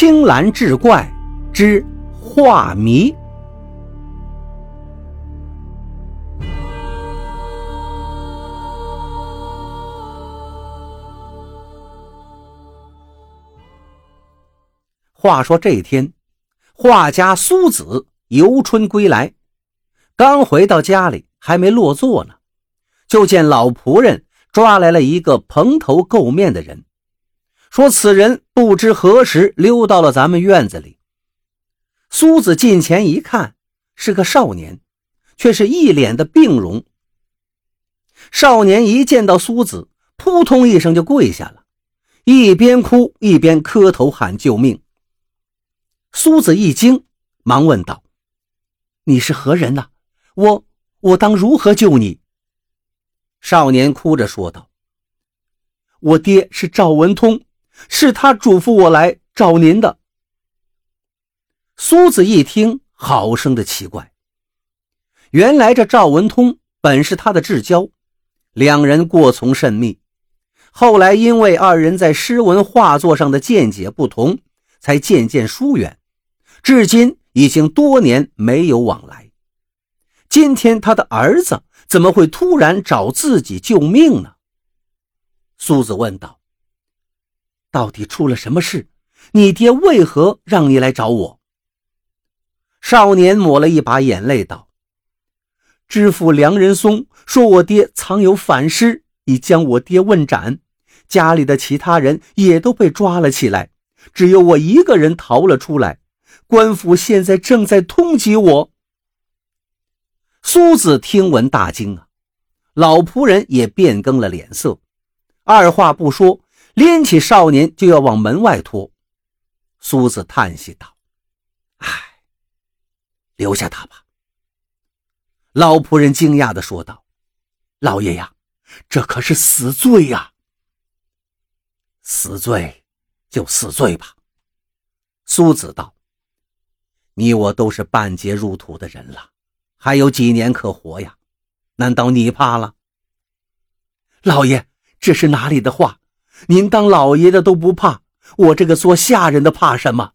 青蓝志怪之画谜。话说这天，画家苏子游春归来，刚回到家里，还没落座呢，就见老仆人抓来了一个蓬头垢面的人。说此人不知何时溜到了咱们院子里。苏子近前一看，是个少年，却是一脸的病容。少年一见到苏子，扑通一声就跪下了，一边哭一边磕头喊救命。苏子一惊，忙问道：“你是何人呐？我我当如何救你？”少年哭着说道：“我爹是赵文通。”是他嘱咐我来找您的。苏子一听，好生的奇怪。原来这赵文通本是他的至交，两人过从甚密。后来因为二人在诗文画作上的见解不同，才渐渐疏远，至今已经多年没有往来。今天他的儿子怎么会突然找自己救命呢？苏子问道。到底出了什么事？你爹为何让你来找我？少年抹了一把眼泪道：“知府梁仁松说我爹藏有反诗，已将我爹问斩，家里的其他人也都被抓了起来，只有我一个人逃了出来。官府现在正在通缉我。”苏子听闻大惊啊，老仆人也变更了脸色，二话不说。拎起少年就要往门外拖，苏子叹息道：“唉，留下他吧。”老仆人惊讶地说道：“老爷呀，这可是死罪呀！死罪就死罪吧。”苏子道：“你我都是半截入土的人了，还有几年可活呀？难道你怕了？”老爷，这是哪里的话？您当老爷的都不怕，我这个做下人的怕什么？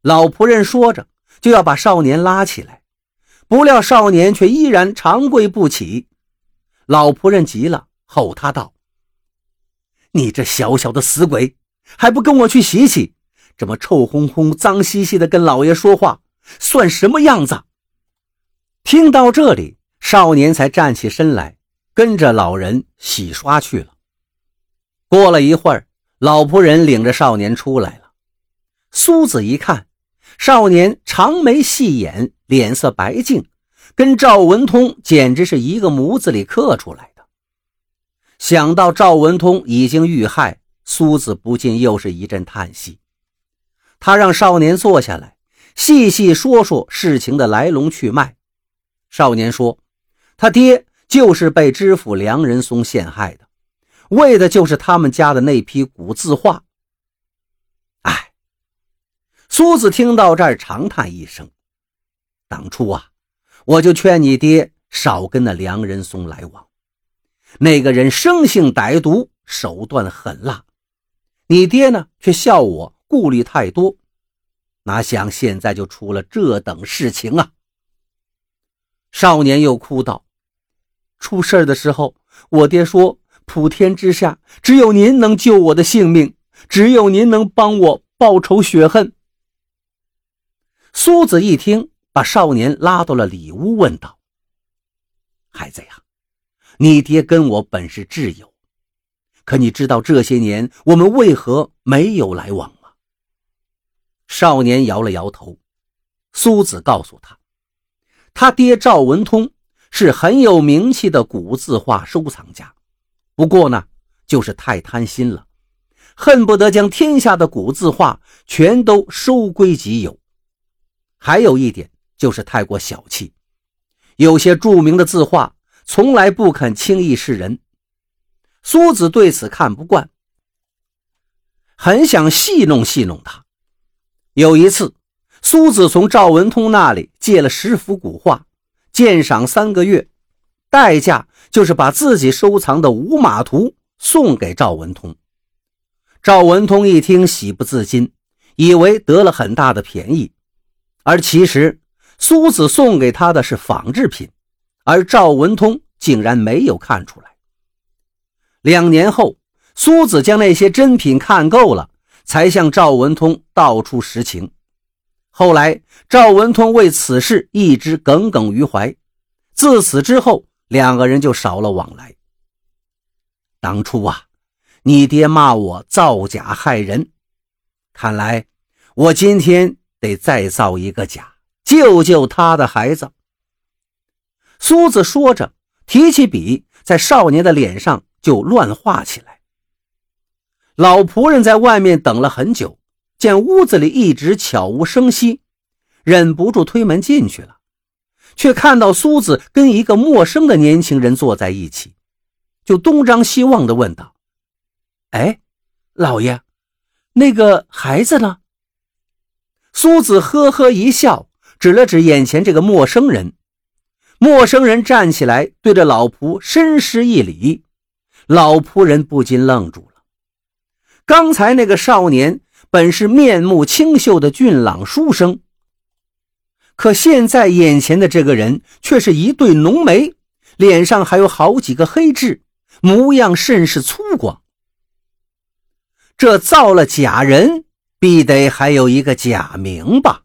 老仆人说着，就要把少年拉起来，不料少年却依然长跪不起。老仆人急了，吼他道：“你这小小的死鬼，还不跟我去洗洗？这么臭烘烘、脏兮兮的跟老爷说话，算什么样子？”听到这里，少年才站起身来，跟着老人洗刷去了。过了一会儿，老仆人领着少年出来了。苏子一看，少年长眉细眼，脸色白净，跟赵文通简直是一个模子里刻出来的。想到赵文通已经遇害，苏子不禁又是一阵叹息。他让少年坐下来，细细说说事情的来龙去脉。少年说：“他爹就是被知府梁仁松陷害的。”为的就是他们家的那批古字画。哎，苏子听到这儿长叹一声：“当初啊，我就劝你爹少跟那梁仁松来往，那个人生性歹毒，手段狠辣。你爹呢，却笑我顾虑太多，哪想现在就出了这等事情啊！”少年又哭道：“出事的时候，我爹说。”普天之下，只有您能救我的性命，只有您能帮我报仇雪恨。苏子一听，把少年拉到了里屋，问道：“孩子呀，你爹跟我本是挚友，可你知道这些年我们为何没有来往吗？”少年摇了摇头。苏子告诉他，他爹赵文通是很有名气的古字画收藏家。不过呢，就是太贪心了，恨不得将天下的古字画全都收归己有。还有一点就是太过小气，有些著名的字画从来不肯轻易示人。苏子对此看不惯，很想戏弄戏弄他。有一次，苏子从赵文通那里借了十幅古画，鉴赏三个月。代价就是把自己收藏的五马图送给赵文通。赵文通一听，喜不自禁，以为得了很大的便宜，而其实苏子送给他的是仿制品，而赵文通竟然没有看出来。两年后，苏子将那些真品看够了，才向赵文通道出实情。后来，赵文通为此事一直耿耿于怀，自此之后，两个人就少了往来。当初啊，你爹骂我造假害人，看来我今天得再造一个假，救救他的孩子。苏子说着，提起笔，在少年的脸上就乱画起来。老仆人在外面等了很久。见屋子里一直悄无声息，忍不住推门进去了，却看到苏子跟一个陌生的年轻人坐在一起，就东张西望地问道：“哎，老爷，那个孩子呢？”苏子呵呵一笑，指了指眼前这个陌生人。陌生人站起来，对着老仆深施一礼，老仆人不禁愣住了。刚才那个少年。本是面目清秀的俊朗书生，可现在眼前的这个人却是一对浓眉，脸上还有好几个黑痣，模样甚是粗犷。这造了假人，必得还有一个假名吧？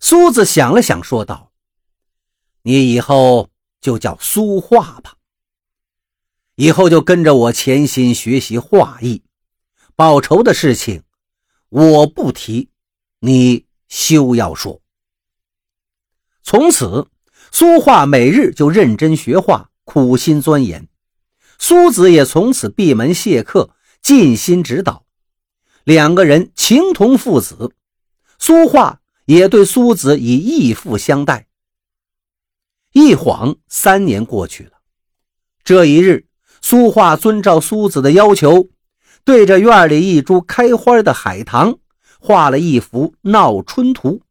苏子想了想，说道：“你以后就叫苏画吧，以后就跟着我潜心学习画艺。”报仇的事情，我不提，你休要说。从此，苏画每日就认真学画，苦心钻研。苏子也从此闭门谢客，尽心指导。两个人情同父子，苏画也对苏子以义父相待。一晃三年过去了，这一日，苏画遵照苏子的要求。对着院里一株开花的海棠，画了一幅闹春图。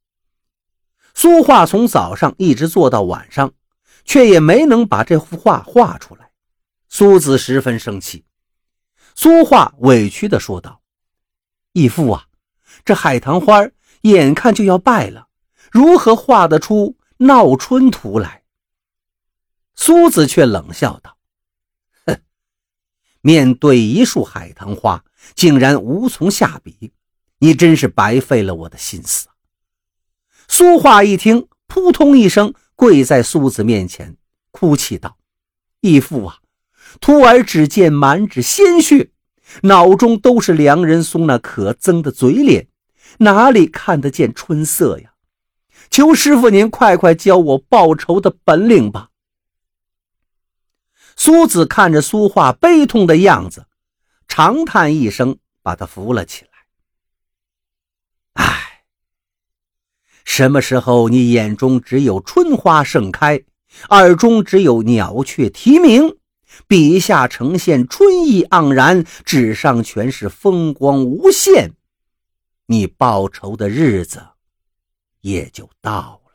苏画从早上一直做到晚上，却也没能把这幅画画出来。苏子十分生气，苏画委屈地说道：“义父啊，这海棠花眼看就要败了，如何画得出闹春图来？”苏子却冷笑道。哼面对一束海棠花，竟然无从下笔，你真是白费了我的心思。苏画一听，扑通一声跪在苏子面前，哭泣道：“义父啊，徒儿只见满纸鲜血，脑中都是梁仁松那可憎的嘴脸，哪里看得见春色呀？求师傅您快快教我报仇的本领吧。”苏子看着苏画悲痛的样子，长叹一声，把他扶了起来。唉，什么时候你眼中只有春花盛开，耳中只有鸟雀啼鸣，笔下呈现春意盎然，纸上全是风光无限，你报仇的日子也就到了。